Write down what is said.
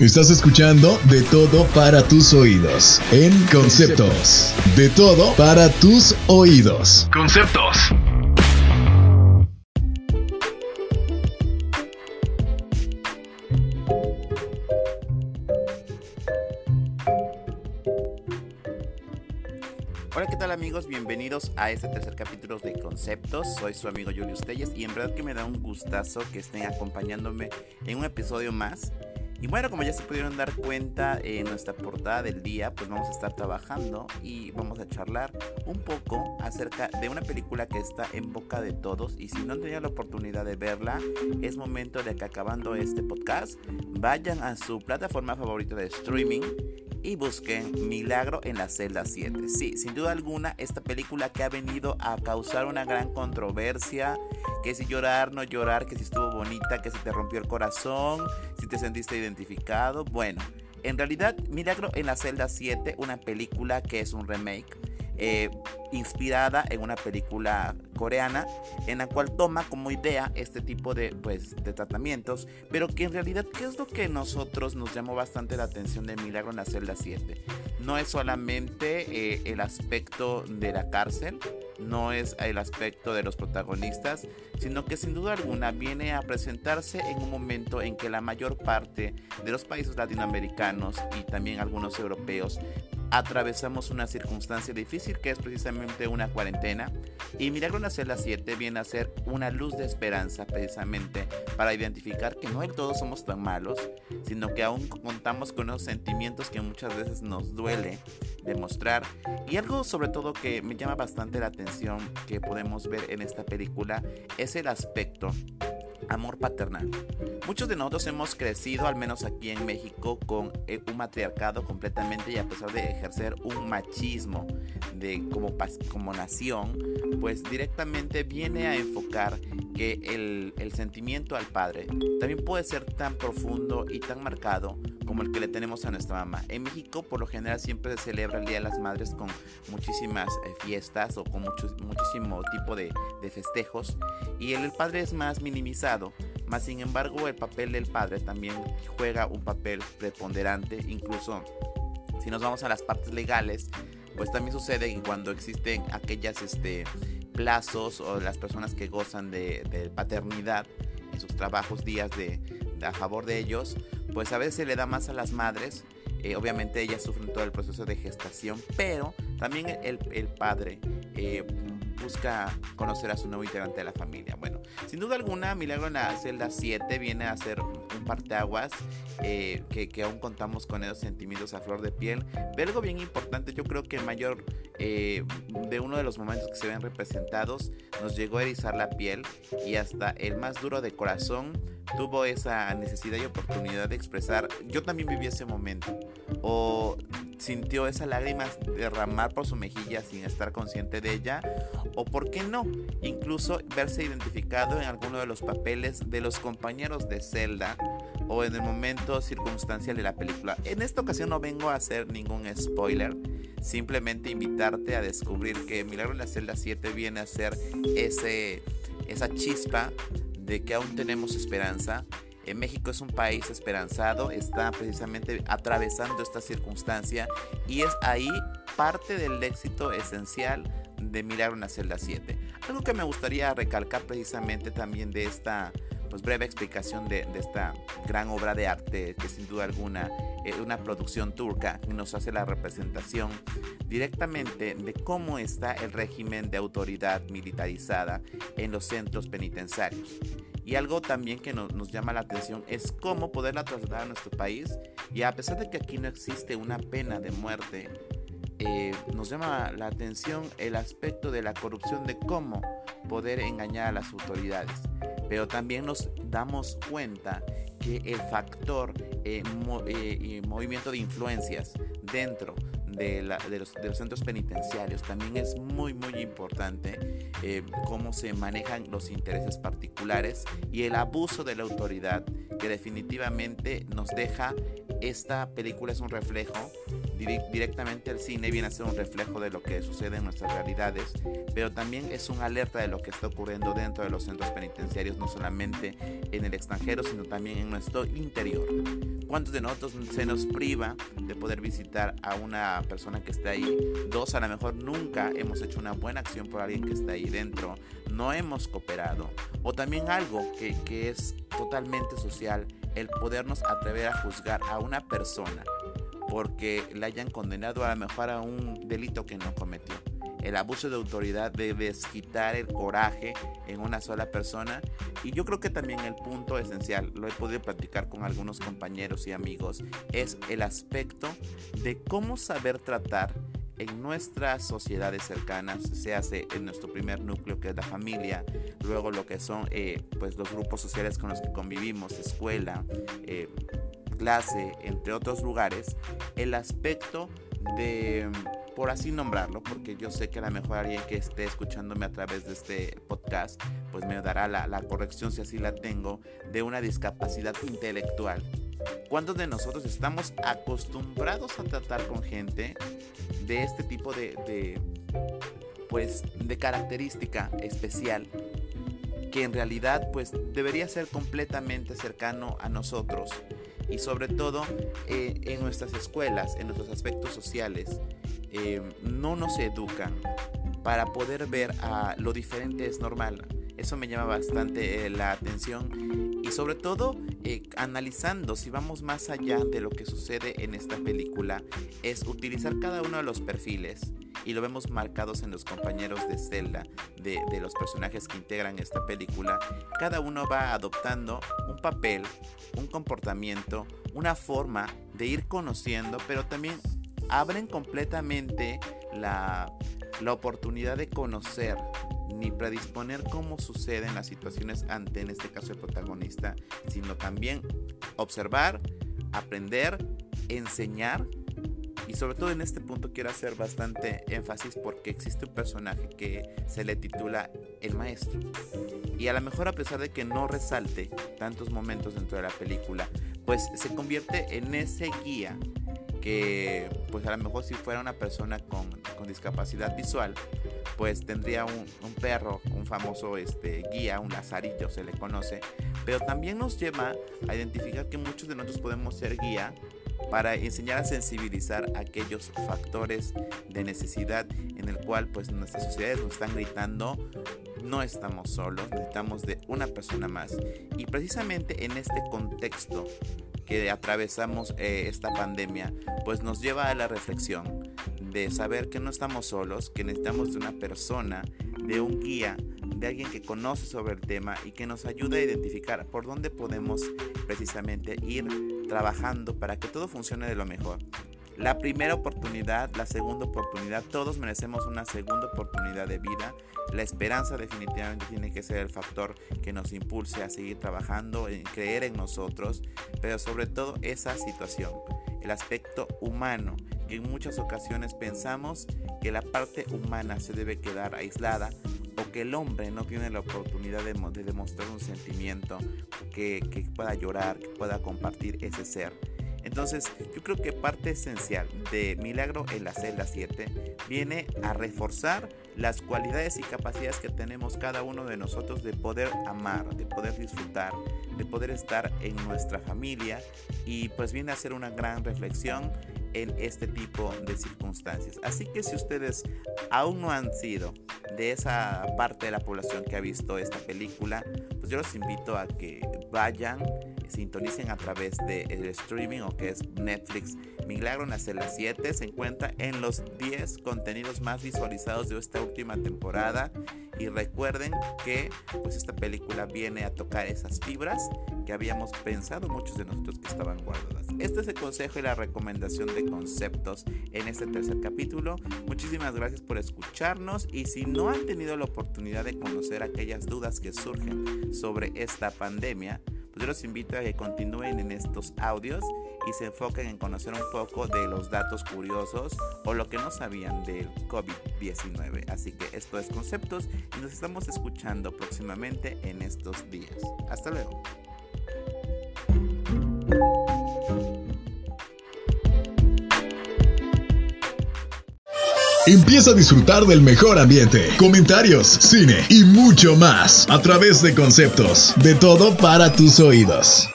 Estás escuchando De todo para tus oídos en Conceptos. De todo para tus oídos. Conceptos. Hola, ¿qué tal amigos? Bienvenidos a este tercer capítulo de Conceptos. Soy su amigo Julius Telles y en verdad que me da un gustazo que estén acompañándome en un episodio más. Y bueno, como ya se pudieron dar cuenta en nuestra portada del día, pues vamos a estar trabajando y vamos a charlar un poco acerca de una película que está en boca de todos y si no han tenido la oportunidad de verla, es momento de que acabando este podcast vayan a su plataforma favorita de streaming y busquen Milagro en la celda 7. Sí, sin duda alguna, esta película que ha venido a causar una gran controversia, que si llorar, no llorar, que si estuvo bonita, que si te rompió el corazón, si te sentiste identificado. Bueno, en realidad, Milagro en la celda 7, una película que es un remake eh, inspirada en una película coreana en la cual toma como idea este tipo de, pues, de tratamientos, pero que en realidad, ¿qué es lo que nosotros nos llamó bastante la atención de Milagro en la celda 7? No es solamente eh, el aspecto de la cárcel, no es el aspecto de los protagonistas, sino que sin duda alguna viene a presentarse en un momento en que la mayor parte de los países latinoamericanos y también algunos europeos atravesamos una circunstancia difícil que es precisamente una cuarentena y Milagro en la celda 7 viene a ser una luz de esperanza precisamente para identificar que no del todo somos tan malos, sino que aún contamos con unos sentimientos que muchas veces nos duele demostrar. Y algo sobre todo que me llama bastante la atención que podemos ver en esta película es el aspecto amor paternal. Muchos de nosotros hemos crecido, al menos aquí en México, con eh, un matriarcado completamente y a pesar de ejercer un machismo de, como, como nación, pues directamente viene a enfocar que el, el sentimiento al padre también puede ser tan profundo y tan marcado como el que le tenemos a nuestra mamá. En México por lo general siempre se celebra el Día de las Madres con muchísimas eh, fiestas o con muchísimo tipo de, de festejos y el, el padre es más minimizado. Más sin embargo el papel del padre también juega un papel preponderante incluso si nos vamos a las partes legales pues también sucede que cuando existen aquellas este, plazos o las personas que gozan de, paternidad en sus trabajos, días de, a favor de ellos, pues a veces se le da más a las madres. Eh, obviamente ellas sufren todo el proceso de gestación, pero también el, padre eh, busca conocer a su nuevo integrante de la familia. Bueno, sin duda alguna, Milagro en la celda 7 viene a ser un parteaguas eh, que, aún contamos con esos sentimientos a flor de piel. Pero algo bien importante, yo creo que mayor eh, de uno de los momentos que se ven representados nos llegó a erizar la piel y hasta el más duro de corazón tuvo esa necesidad y oportunidad de expresar, yo también viví ese momento, o sintió esa lágrima derramar por su mejilla sin estar consciente de ella, o por qué no, incluso verse identificado en alguno de los papeles de los compañeros de celda o en el momento circunstancial de la película. En esta ocasión no vengo a hacer ningún spoiler, simplemente invitarte a descubrir que Milagro en la celda 7 viene a ser ese, esa chispa de que aún tenemos esperanza. En México es un país esperanzado, está precisamente atravesando esta circunstancia y es ahí parte del éxito esencial de Milagro en la celda 7. Algo que me gustaría recalcar precisamente también de esta pues, breve explicación de, de, esta gran obra de arte que sin duda alguna es una producción turca nos hace la representación directamente de cómo está el régimen de autoridad militarizada en los centros penitenciarios. Y algo también que nos, llama la atención es cómo poderla trasladar a nuestro país. Y a pesar de que aquí no existe una pena de muerte, eh, nos llama la atención el aspecto de la corrupción, de cómo poder engañar a las autoridades. Pero también nos damos cuenta que el factor eh, mo eh, movimiento de influencias dentro de, la, de, los, de, los, centros penitenciarios también es muy muy importante eh, cómo se manejan los intereses particulares y el abuso de la autoridad que definitivamente nos deja esta película es un reflejo directamente el cine viene a ser un reflejo de lo que sucede en nuestras realidades, pero también es un alerta de lo que está ocurriendo dentro de los centros penitenciarios, no solamente en el extranjero, sino también en nuestro interior. ¿Cuántos de nosotros se nos priva de poder visitar a una persona que está ahí? Dos, a lo mejor nunca hemos hecho una buena acción por alguien que está ahí dentro, no hemos cooperado. O también algo que, que es totalmente social, el podernos atrever a juzgar a una persona porque la hayan condenado a lo mejor a un delito que no cometió. El abuso de autoridad debe quitar el coraje en una sola persona y yo creo que también el punto esencial, lo he podido platicar con algunos compañeros y amigos, es el aspecto de cómo saber tratar en nuestras sociedades cercanas, se hace en nuestro primer núcleo que es la familia, luego lo que son eh, pues los grupos sociales con los que convivimos, escuela, eh, clase, entre otros lugares, el aspecto de, por así nombrarlo, porque yo sé que a lo mejor alguien que esté escuchándome a través de este podcast, pues me dará la, la corrección si así la tengo, de una discapacidad intelectual. ¿Cuántos de nosotros estamos acostumbrados a tratar con gente de este tipo de, de pues, de característica especial que en realidad pues debería ser completamente cercano a nosotros y sobre todo eh, en nuestras escuelas, en nuestros aspectos sociales, eh, no nos educan para poder ver a lo diferente es normal. Eso me llama bastante eh, la atención y sobre todo analizando si vamos más allá de lo que sucede en esta película es utilizar cada uno de los perfiles y lo vemos marcados en los compañeros de celda de, de, los personajes que integran esta película, cada uno va adoptando un papel, un comportamiento, una forma de ir conociendo, pero también abren completamente la, la oportunidad de conocer ni predisponer cómo suceden las situaciones ante, en este caso, el protagonista, sino también observar, aprender, enseñar y sobre todo en este punto quiero hacer bastante énfasis porque existe un personaje que se le titula el maestro. Y a lo mejor a pesar de que no resalte tantos momentos dentro de la película, pues se convierte en ese guía que pues a lo mejor si fuera una persona con, con discapacidad visual, pues tendría un, un, perro, un famoso este, guía, un lazarillo se le conoce, pero también nos lleva a identificar que muchos de nosotros podemos ser guía para enseñar a sensibilizar aquellos factores de necesidad en el cual pues nuestras sociedades nos están gritando no estamos solos, necesitamos de una persona más. Y precisamente en este contexto que atravesamos eh, esta pandemia, pues nos lleva a la reflexión de saber que no estamos solos, que necesitamos de una persona, de un guía, de alguien que conoce sobre el tema y que nos ayude a identificar por dónde podemos precisamente ir trabajando para que todo funcione de lo mejor. La primera oportunidad, la segunda oportunidad, todos merecemos una segunda oportunidad de vida. La esperanza definitivamente tiene que ser el factor que nos impulse a seguir trabajando, en creer en nosotros, pero sobre todo esa situación, el aspecto humano, que en muchas ocasiones pensamos que la parte humana se debe quedar aislada o que el hombre no tiene la oportunidad de, demostrar un sentimiento que, que pueda llorar, que pueda compartir ese ser. Entonces, yo creo que parte esencial de Milagro en la celda 7 viene a reforzar las cualidades y capacidades que tenemos cada uno de nosotros de poder amar, de poder disfrutar, de poder estar en nuestra familia y pues viene a ser una gran reflexión en este tipo de circunstancias. Así que si ustedes aún no han sido de esa parte de la población que ha visto esta película, pues yo los invito a que vayan, sintonicen a través del de streaming o que es Netflix. Milagro en la celda 7 se encuentra en los 10 contenidos más visualizados de esta última temporada y recuerden que pues esta película viene a tocar esas fibras que habíamos pensado muchos de nosotros que estaban guardadas. Este es el consejo y la recomendación de conceptos en este tercer capítulo. Muchísimas gracias por escucharnos y si no han tenido la oportunidad de conocer aquellas dudas que surgen sobre esta pandemia, pues yo los invito a que continúen en estos audios y se enfoquen en conocer un poco de los datos curiosos o lo que no sabían del COVID-19. Así que esto es Conceptos y nos estamos escuchando próximamente en estos días. Hasta luego. Empieza a disfrutar del mejor ambiente, comentarios, cine y mucho más a través de conceptos. De todo para tus oídos.